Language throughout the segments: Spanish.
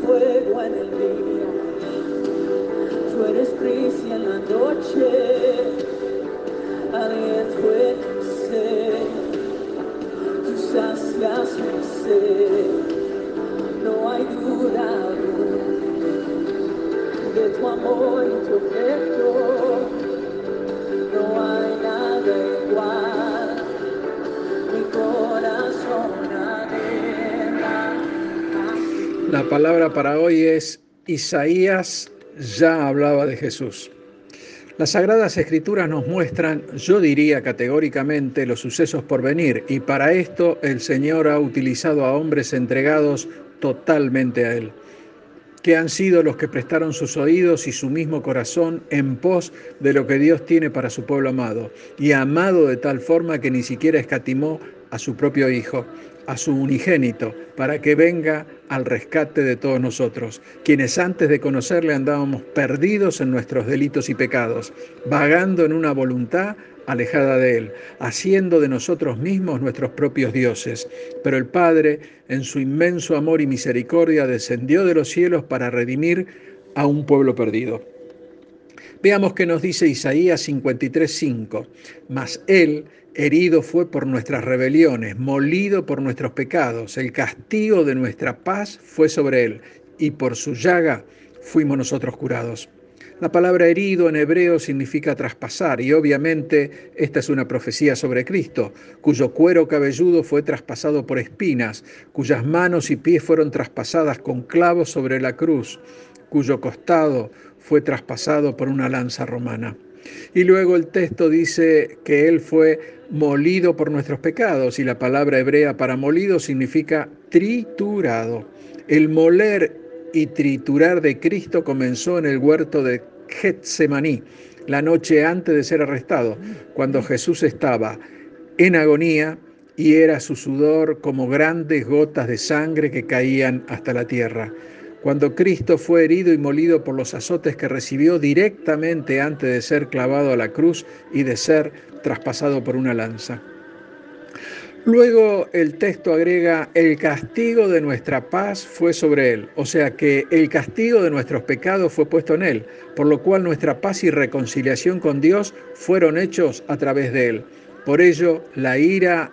fuego en el día, tú eres brisa en la noche, aliento en ser, tú sacias mi ser, no hay duda de tu amor y tu afecto, La palabra para hoy es Isaías ya hablaba de Jesús. Las sagradas escrituras nos muestran, yo diría categóricamente, los sucesos por venir y para esto el Señor ha utilizado a hombres entregados totalmente a Él, que han sido los que prestaron sus oídos y su mismo corazón en pos de lo que Dios tiene para su pueblo amado, y amado de tal forma que ni siquiera escatimó a su propio Hijo, a su unigénito, para que venga al rescate de todos nosotros, quienes antes de conocerle andábamos perdidos en nuestros delitos y pecados, vagando en una voluntad alejada de Él, haciendo de nosotros mismos nuestros propios dioses. Pero el Padre, en su inmenso amor y misericordia, descendió de los cielos para redimir a un pueblo perdido. Veamos qué nos dice Isaías 53:5. Mas Él herido fue por nuestras rebeliones, molido por nuestros pecados, el castigo de nuestra paz fue sobre Él, y por su llaga fuimos nosotros curados. La palabra herido en hebreo significa traspasar y obviamente esta es una profecía sobre Cristo, cuyo cuero cabelludo fue traspasado por espinas, cuyas manos y pies fueron traspasadas con clavos sobre la cruz, cuyo costado fue traspasado por una lanza romana. Y luego el texto dice que Él fue molido por nuestros pecados y la palabra hebrea para molido significa triturado. El moler y triturar de Cristo comenzó en el huerto de Getsemaní, la noche antes de ser arrestado, cuando Jesús estaba en agonía y era su sudor como grandes gotas de sangre que caían hasta la tierra. Cuando Cristo fue herido y molido por los azotes que recibió directamente antes de ser clavado a la cruz y de ser traspasado por una lanza. Luego el texto agrega, el castigo de nuestra paz fue sobre él, o sea que el castigo de nuestros pecados fue puesto en él, por lo cual nuestra paz y reconciliación con Dios fueron hechos a través de él. Por ello, la ira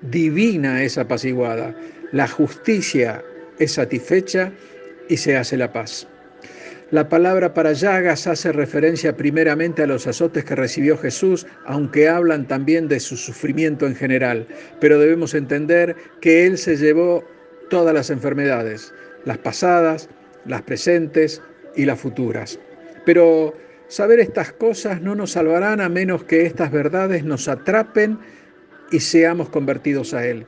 divina es apaciguada, la justicia es satisfecha y se hace la paz. La palabra para llagas hace referencia primeramente a los azotes que recibió Jesús, aunque hablan también de su sufrimiento en general, pero debemos entender que Él se llevó todas las enfermedades, las pasadas, las presentes y las futuras. Pero saber estas cosas no nos salvarán a menos que estas verdades nos atrapen y seamos convertidos a Él.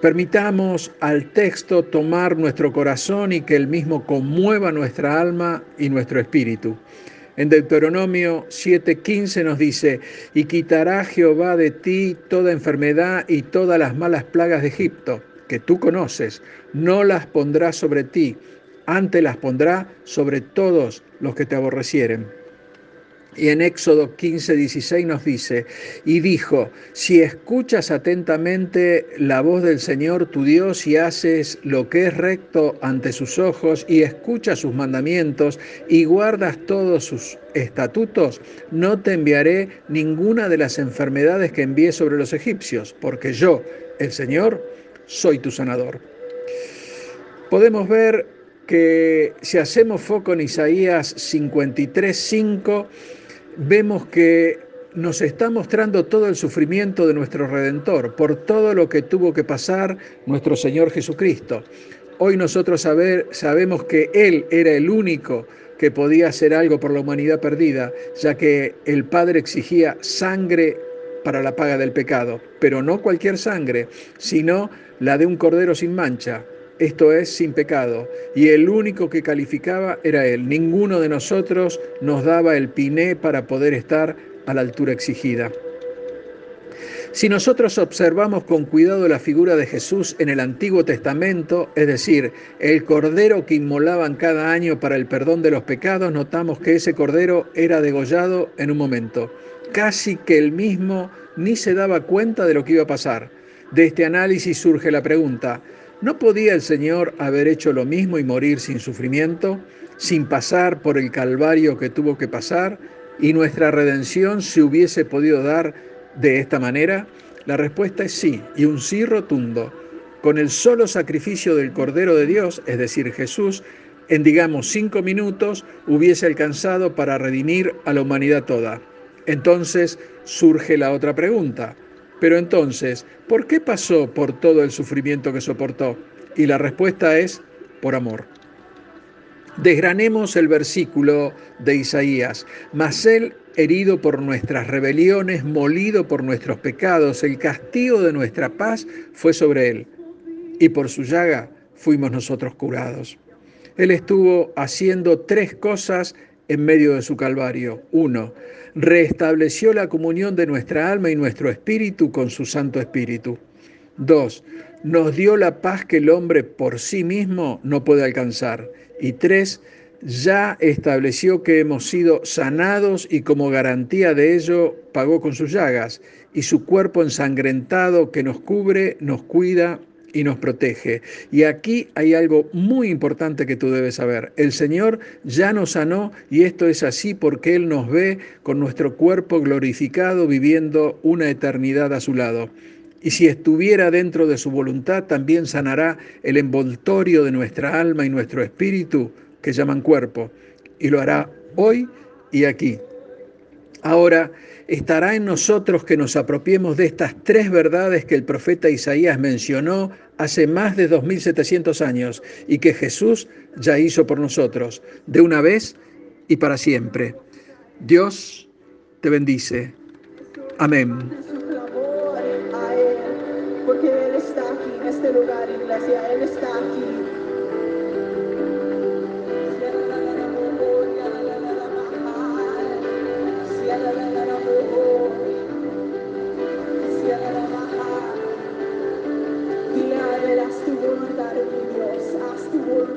Permitamos al texto tomar nuestro corazón y que el mismo conmueva nuestra alma y nuestro espíritu. En Deuteronomio 7:15 nos dice, y quitará Jehová de ti toda enfermedad y todas las malas plagas de Egipto, que tú conoces, no las pondrá sobre ti, antes las pondrá sobre todos los que te aborrecieren. Y en Éxodo 15, 16 nos dice, y dijo, si escuchas atentamente la voz del Señor tu Dios y haces lo que es recto ante sus ojos y escuchas sus mandamientos y guardas todos sus estatutos, no te enviaré ninguna de las enfermedades que envié sobre los egipcios, porque yo, el Señor, soy tu sanador. Podemos ver que si hacemos foco en Isaías 53, 5, vemos que nos está mostrando todo el sufrimiento de nuestro Redentor, por todo lo que tuvo que pasar nuestro Señor Jesucristo. Hoy nosotros saber, sabemos que Él era el único que podía hacer algo por la humanidad perdida, ya que el Padre exigía sangre para la paga del pecado, pero no cualquier sangre, sino la de un cordero sin mancha, esto es sin pecado, y el único que calificaba era Él. Ninguno de nosotros nos daba el piné para poder estar a la altura exigida. Si nosotros observamos con cuidado la figura de Jesús en el Antiguo Testamento, es decir, el cordero que inmolaban cada año para el perdón de los pecados, notamos que ese cordero era degollado en un momento. Casi que él mismo ni se daba cuenta de lo que iba a pasar. De este análisis surge la pregunta, ¿No podía el Señor haber hecho lo mismo y morir sin sufrimiento, sin pasar por el calvario que tuvo que pasar, y nuestra redención se hubiese podido dar de esta manera? La respuesta es sí, y un sí rotundo. Con el solo sacrificio del Cordero de Dios, es decir, Jesús, en digamos cinco minutos hubiese alcanzado para redimir a la humanidad toda. Entonces surge la otra pregunta. Pero entonces, ¿por qué pasó por todo el sufrimiento que soportó? Y la respuesta es por amor. Desgranemos el versículo de Isaías. Mas él, herido por nuestras rebeliones, molido por nuestros pecados, el castigo de nuestra paz fue sobre él. Y por su llaga fuimos nosotros curados. Él estuvo haciendo tres cosas en medio de su calvario. Uno, restableció la comunión de nuestra alma y nuestro espíritu con su Santo Espíritu. Dos, nos dio la paz que el hombre por sí mismo no puede alcanzar. Y tres, ya estableció que hemos sido sanados y como garantía de ello pagó con sus llagas y su cuerpo ensangrentado que nos cubre, nos cuida y nos protege. Y aquí hay algo muy importante que tú debes saber. El Señor ya nos sanó y esto es así porque Él nos ve con nuestro cuerpo glorificado viviendo una eternidad a su lado. Y si estuviera dentro de su voluntad, también sanará el envoltorio de nuestra alma y nuestro espíritu, que llaman cuerpo, y lo hará hoy y aquí. Ahora, estará en nosotros que nos apropiemos de estas tres verdades que el profeta Isaías mencionó hace más de 2700 años y que Jesús ya hizo por nosotros, de una vez y para siempre. Dios te bendice. Amén. Porque Él está aquí en este lugar, iglesia. Él está aquí. Dile a haz tu voluntad, mi Dios, haz tu voluntad.